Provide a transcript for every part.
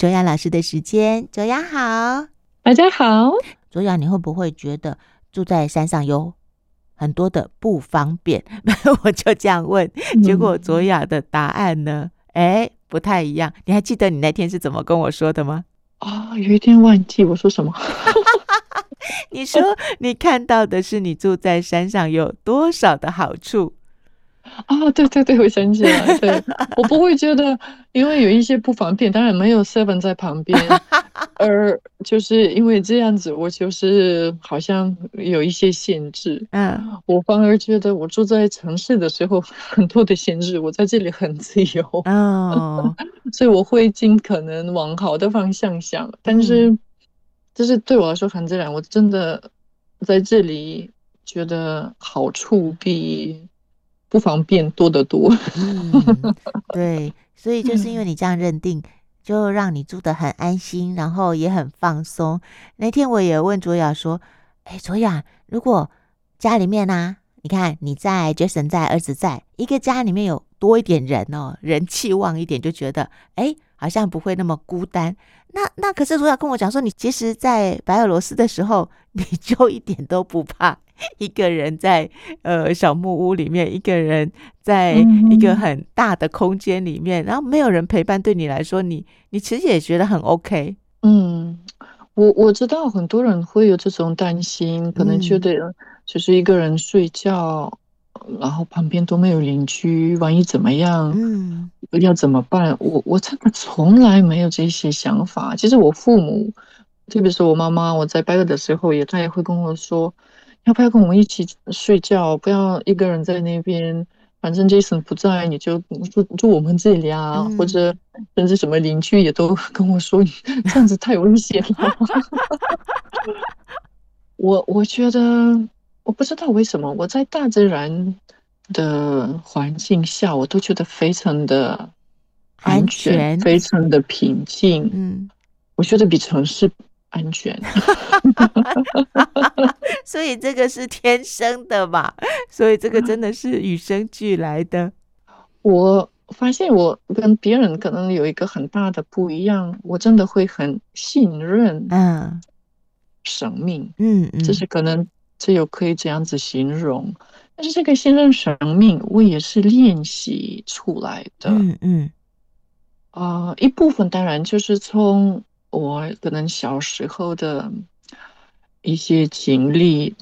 卓雅老师的时间。卓雅好，大家好。卓雅，你会不会觉得住在山上有很多的不方便？我就这样问，结果卓雅的答案呢？哎、嗯，不太一样。你还记得你那天是怎么跟我说的吗？啊、哦，有一点忘记我说什么。你说你看到的是你住在山上有多少的好处？啊，对对对，我想起来，对，我不会觉得，因为有一些不方便，当然没有 seven 在旁边，而就是因为这样子，我就是好像有一些限制，嗯，我反而觉得我住在城市的时候 很多的限制，我在这里很自由，哦，所以我会尽可能往好的方向想，但是这是对我来说很自然，我真的在这里觉得好处比。不方便多得多，嗯，对，所以就是因为你这样认定，就让你住得很安心，然后也很放松。那天我也问卓雅说：“哎，卓雅，如果家里面呢、啊，你看你在，Jason 在，儿子在，一个家里面有多一点人哦，人气旺一点，就觉得哎，好像不会那么孤单。那那可是卓雅跟我讲说，你其实，在白俄罗斯的时候，你就一点都不怕。”一个人在呃小木屋里面，一个人在一个很大的空间里面，嗯、然后没有人陪伴，对你来说，你你其实也觉得很 OK。嗯，我我知道很多人会有这种担心，可能觉得就是一个人睡觉，嗯、然后旁边都没有邻居，万一怎么样，嗯，要怎么办？我我真的从来没有这些想法。其实我父母，特别是我妈妈，我在白俄的时候也，她也会跟我说。要不要跟我们一起睡觉？不要一个人在那边。反正 Jason 不在，你就住住我们这里啊。嗯、或者甚至什么邻居也都跟我说，这样子太危险了。我我觉得，我不知道为什么，我在大自然的环境下，我都觉得非常的安全，安全非常的平静。嗯，我觉得比城市。安全，所以这个是天生的嘛？所以这个真的是与生俱来的。我发现我跟别人可能有一个很大的不一样，我真的会很信任，嗯，生命，嗯嗯，就是可能只有可以这样子形容。但是这个信任生命，我也是练习出来的，嗯嗯，啊、呃，一部分当然就是从。我可能小时候的一些经历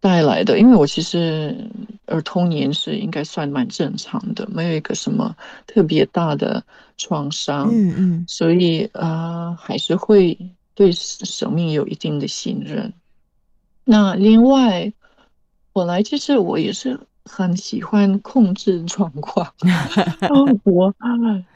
带来的，因为我其实儿童年是应该算蛮正常的，没有一个什么特别大的创伤，嗯嗯，所以啊、呃，还是会对生命有一定的信任。那另外，本来其实我也是。很喜欢控制状况，我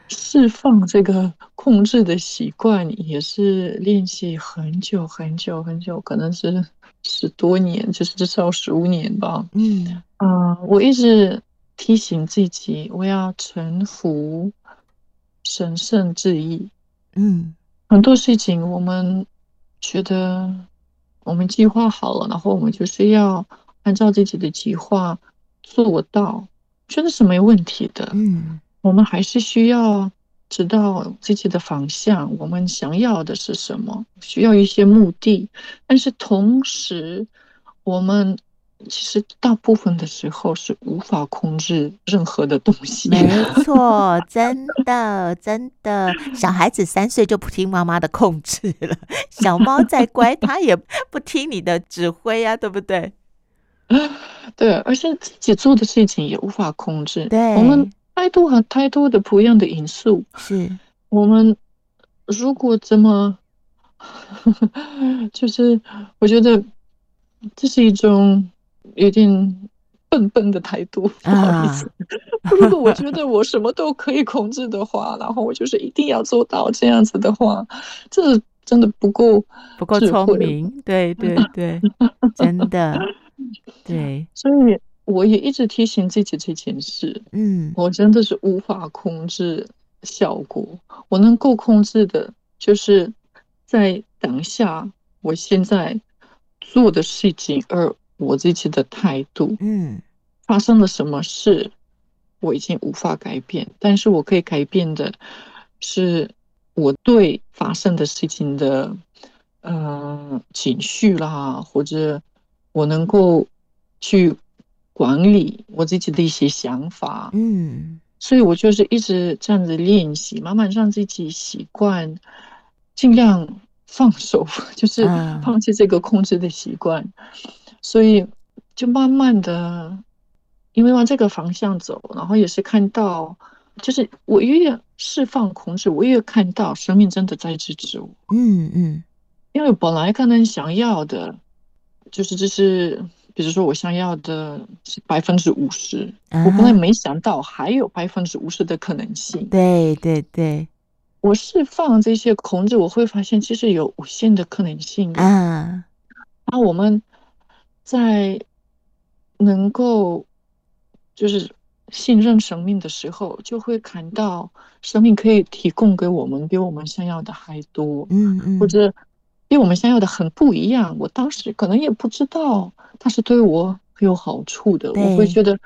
释放这个控制的习惯也是练习很久很久很久，可能是十多年，就是至少十五年吧。嗯啊、呃，我一直提醒自己，我要臣服神圣旨意。嗯，很多事情我们觉得我们计划好了，然后我们就是要按照自己的计划。做到，觉得是没问题的。嗯，我们还是需要知道自己的方向，我们想要的是什么，需要一些目的。但是同时，我们其实大部分的时候是无法控制任何的东西。没错，真的，真的，小孩子三岁就不听妈妈的控制了，小猫再乖，它也不听你的指挥啊，对不对？对，而且自己做的事情也无法控制。对，我们太多和太多的不一样的因素。是，我们如果这么，就是我觉得这是一种有点笨笨的态度。不好意思，啊、如果我觉得我什么都可以控制的话，然后我就是一定要做到这样子的话，这真的不够不够聪明。对对对，真的。对，所以我也一直提醒自己这件事。嗯，我真的是无法控制效果，我能够控制的就是在当下，我现在做的事情，而我自己的态度。嗯，发生了什么事，我已经无法改变，但是我可以改变的是我对发生的事情的呃情绪啦，或者我能够去管理我自己的一些想法，嗯，所以我就是一直这样子练习，慢慢让自己习惯，尽量放手，就是放弃这个控制的习惯，嗯、所以就慢慢的。因为往这个方向走，然后也是看到，就是我越释放控制，我越看到生命真的在支持我。嗯嗯，因为本来可能想要的，就是这是，比如说我想要的是百分之五十，我本来没想到还有百分之五十的可能性。对对对，我释放这些控制，我会发现其实有无限的可能性。啊，那我们在能够。就是信任生命的时候，就会看到生命可以提供给我们比我们想要的还多，嗯嗯，或者比我们想要的很不一样。我当时可能也不知道它是对我很有好处的，我会觉得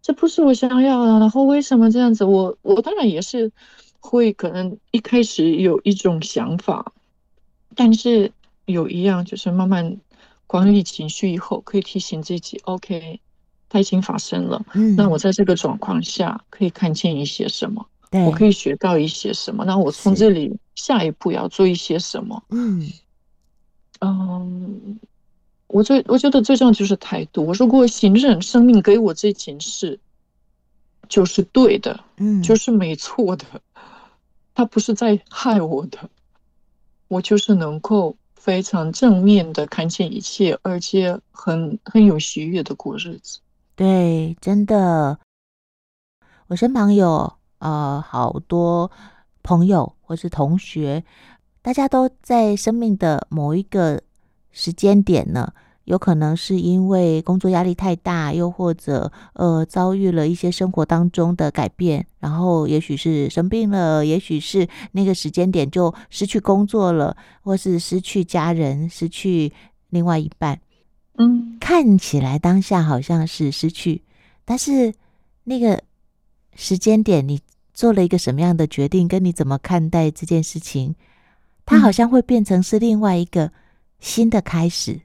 这不是我想要的，然后为什么这样子？我我当然也是会可能一开始有一种想法，但是有一样就是慢慢管理情绪以后，可以提醒自己，OK。它已经发生了，嗯，那我在这个状况下可以看见一些什么？我可以学到一些什么？那我从这里下一步要做一些什么？嗯嗯，我最我觉得最重要就是态度。我如果信任生命给我这件事就是对的，嗯，就是没错的，他不是在害我的，我就是能够非常正面的看见一切，而且很很有喜悦的过日子。对，真的，我身旁有呃好多朋友或是同学，大家都在生命的某一个时间点呢，有可能是因为工作压力太大，又或者呃遭遇了一些生活当中的改变，然后也许是生病了，也许是那个时间点就失去工作了，或是失去家人，失去另外一半。嗯，看起来当下好像是失去，但是那个时间点，你做了一个什么样的决定，跟你怎么看待这件事情，它好像会变成是另外一个新的开始。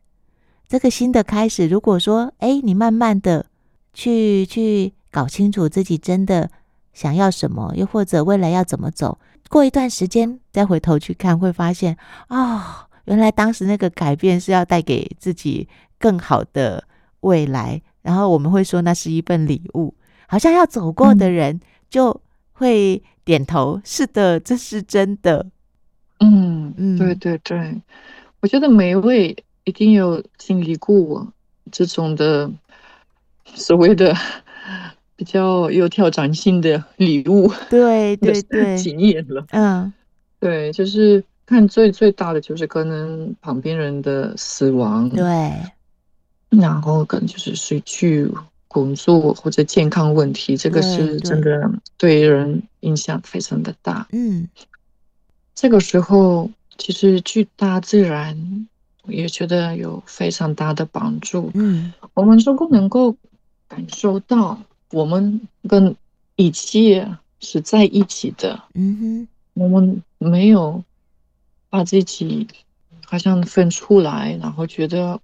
这个新的开始，如果说，哎，你慢慢的去去搞清楚自己真的想要什么，又或者未来要怎么走，过一段时间再回头去看，会发现，哦，原来当时那个改变是要带给自己。更好的未来，然后我们会说那是一份礼物，好像要走过的人就会点头，嗯、是的，这是真的。嗯嗯，对对对，我觉得每一位一定有经历过这种的所谓的比较有挑战性的礼物，对 对对，经验了。嗯，对，就是看最最大的就是可能旁边人的死亡，对。然后可能就是失去工作或者健康问题，这个是真的对人影响非常的大。嗯，这个时候其实去大自然，我也觉得有非常大的帮助。嗯，我们如果能够感受到我们跟一切是在一起的，嗯哼，我们没有把自己好像分出来，然后觉得。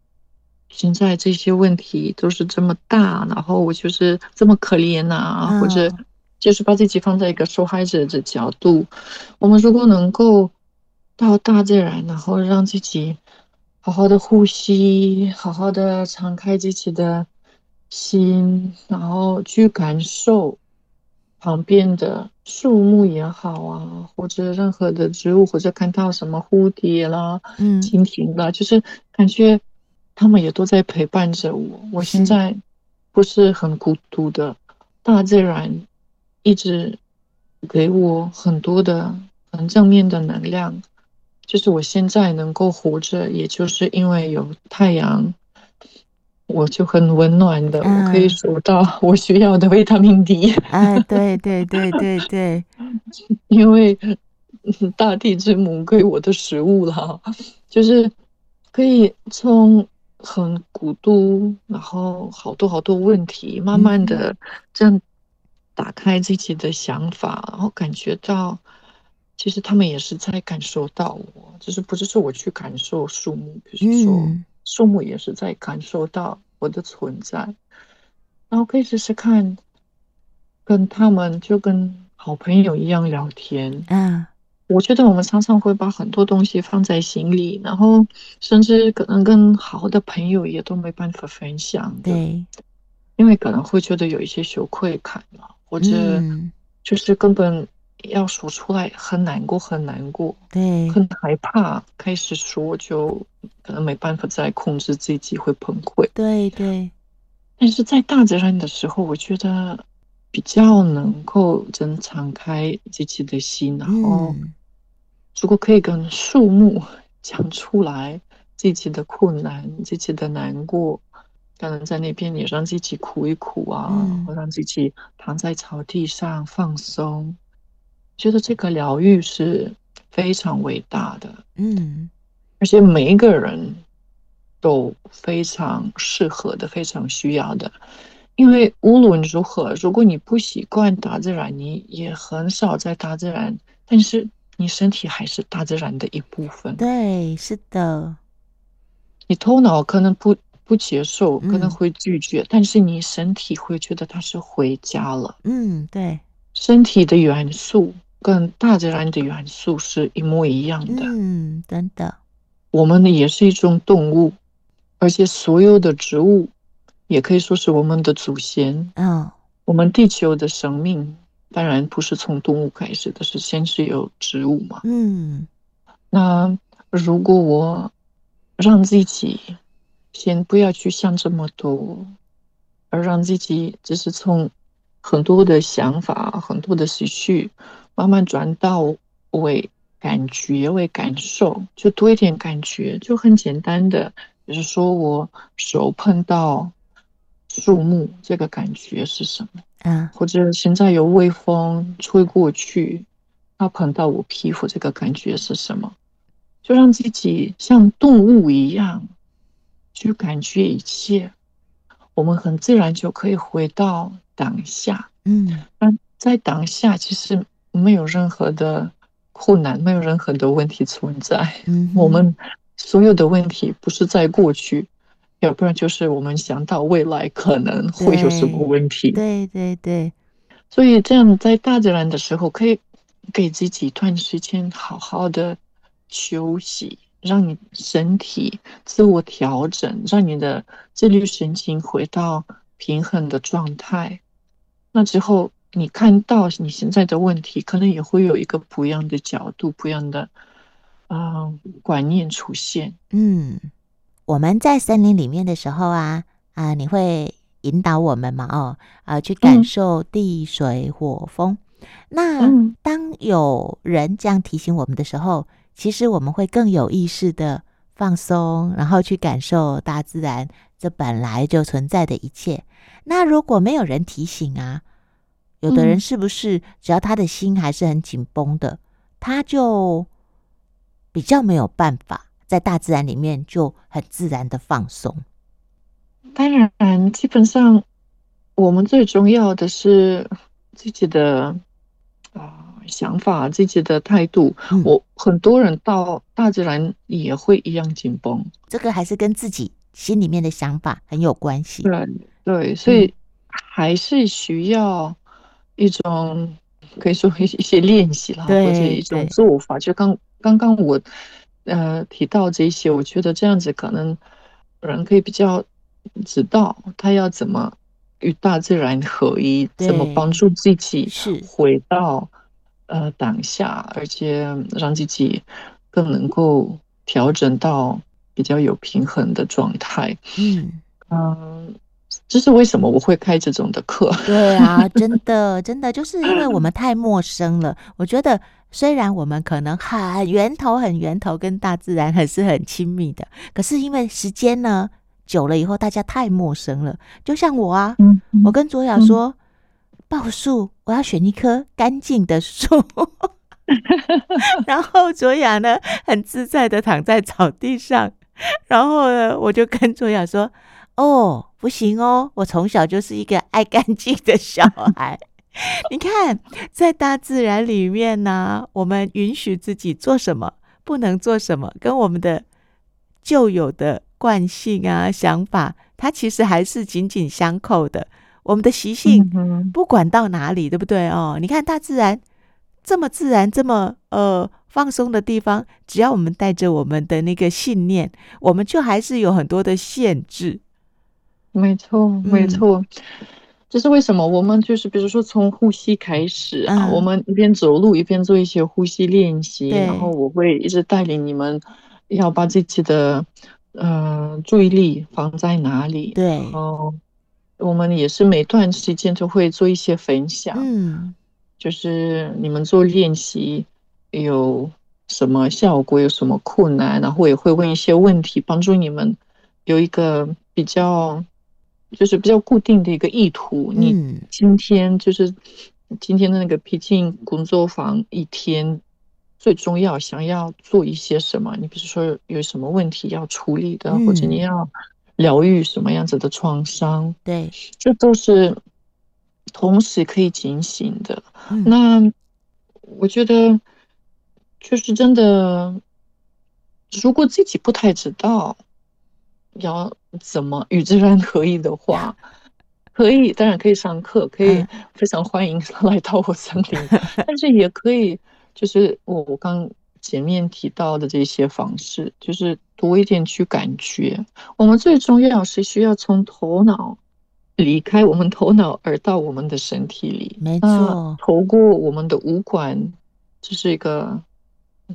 现在这些问题都是这么大，然后我就是这么可怜呐、啊，oh. 或者就是把自己放在一个受害者的角度。我们如果能够到大自然，然后让自己好好的呼吸，好好的敞开自己的心，然后去感受旁边的树木也好啊，或者任何的植物，或者看到什么蝴蝶啦、蜻蜓啦，就是感觉。他们也都在陪伴着我，我现在不是很孤独的。大自然一直给我很多的很正面的能量，就是我现在能够活着，也就是因为有太阳，我就很温暖的，我可以收到 我需要的维他命 D。哎，对对对对对，因为 大地之母给我的食物了，就是可以从。很孤独，然后好多好多问题，慢慢的这样打开自己的想法，然后感觉到其实他们也是在感受到我，就是不是说我去感受树木，比如说树木也是在感受到我的存在。嗯、然后可以试试看，跟他们就跟好朋友一样聊天。嗯，我觉得我们常常会把很多东西放在心里，然后甚至可能跟好的朋友也都没办法分享。对，因为可能会觉得有一些羞愧感嘛，或者就是根本。要说出来很难过，很难过，对，很害怕。开始说就可能没办法再控制自己，会崩溃。对对。但是在大自然的时候，我觉得比较能够真敞开自己的心，然后如果可以跟树木 讲出来自己的困难、自己的难过，可能在那边也让自己苦一苦啊，嗯、或让自己躺在草地上放松。觉得这个疗愈是非常伟大的，嗯，而且每一个人都非常适合的，非常需要的。因为无论如何，如果你不习惯大自然，你也很少在大自然，但是你身体还是大自然的一部分。对，是的。你头脑可能不不接受，可能会拒绝，嗯，但是你身体会觉得它是回家了。嗯，对，身体的元素。跟大自然的元素是一模一样的。嗯，真的。我们呢也是一种动物，而且所有的植物也可以说是我们的祖先。嗯，我们地球的生命当然不是从动物开始的，是先是有植物嘛。嗯，那如果我让自己先不要去想这么多，而让自己只是从很多的想法、很多的思绪。慢慢转到为感觉、为感受，就多一点感觉，就很简单的，比如说我手碰到树木，这个感觉是什么？嗯，或者现在有微风吹过去，它碰到我皮肤，这个感觉是什么？就让自己像动物一样去感觉一切，我们很自然就可以回到当下。嗯，那在当下其实。没有任何的困难，没有任何的问题存在。嗯，我们所有的问题不是在过去，要不然就是我们想到未来可能会有什么问题。对对对，所以这样在大自然的时候，可以给自己一段时间好好的休息，让你身体自我调整，让你的自律神经回到平衡的状态。那之后。你看到你现在的问题，可能也会有一个不一样的角度、不一样的啊、呃、观念出现。嗯，我们在森林里面的时候啊啊，你会引导我们嘛？哦啊，去感受地水火风。嗯、那当有人这样提醒我们的时候，其实我们会更有意识的放松，然后去感受大自然这本来就存在的一切。那如果没有人提醒啊？有的人是不是只要他的心还是很紧绷的，他就比较没有办法在大自然里面就很自然的放松？当然，基本上我们最重要的是自己的啊想法、自己的态度。我很多人到大自然也会一样紧绷，这个还是跟自己心里面的想法很有关系。对对，所以还是需要。一种可以说一一些练习啦，或者一种做法。就刚刚刚我呃提到这些，我觉得这样子可能人可以比较知道他要怎么与大自然合一，怎么帮助自己回到呃当下，而且让自己更能够调整到比较有平衡的状态。嗯嗯。呃这是为什么我会开这种的课？对啊，真的，真的就是因为我们太陌生了。我觉得虽然我们可能很源头、很源头跟大自然还是很亲密的，可是因为时间呢久了以后，大家太陌生了。就像我啊，我跟卓雅说，报、嗯、树，我要选一棵干净的树。然后卓雅呢，很自在的躺在草地上。然后呢，我就跟卓雅说。哦，不行哦！我从小就是一个爱干净的小孩，你看，在大自然里面呢、啊，我们允许自己做什么，不能做什么，跟我们的旧有的惯性啊、想法，它其实还是紧紧相扣的。我们的习性，不管到哪里，对不对哦？你看大自然这么自然、这么呃放松的地方，只要我们带着我们的那个信念，我们就还是有很多的限制。没错，没错。嗯这是为什么？我们就是比如说从呼吸开始啊，嗯、我们一边走路一边做一些呼吸练习，然后我会一直带领你们要把自己的嗯、呃、注意力放在哪里。对，然后我们也是每段时间都会做一些分享，嗯，就是你们做练习有什么效果，有什么困难，然后也会问一些问题，帮助你们有一个比较。就是比较固定的一个意图。你今天就是今天的那个僻静工作坊一天，最重要想要做一些什么？你比如说有什么问题要处理的，或者你要疗愈什么样子的创伤？对，这都是同时可以警醒的。那我觉得就是真的，如果自己不太知道。要怎么与自然合一的话，可以，当然可以上课，可以非常欢迎 来到我森林，但是也可以，就是我我刚前面提到的这些方式，就是多一点去感觉。我们最重要是需要从头脑离开我们头脑，而到我们的身体里。没错，透过我们的五官，这是一个。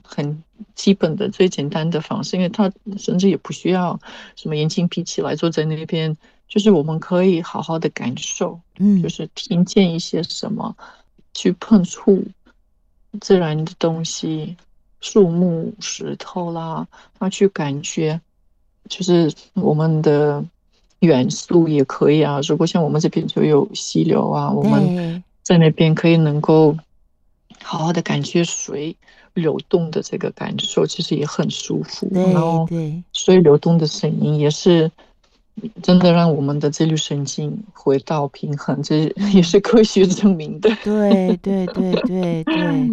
很基本的、最简单的方式，因为他甚至也不需要什么眼睛闭起来坐在那边，就是我们可以好好的感受，嗯，就是听见一些什么，去碰触自然的东西，树木、石头啦，他去感觉，就是我们的元素也可以啊。如果像我们这边就有溪流啊，我们在那边可以能够好好的感觉水。流动的这个感受其实也很舒服，对然后水流动的声音也是真的让我们的自律神经回到平衡，这也是科学证明的。对对对对对。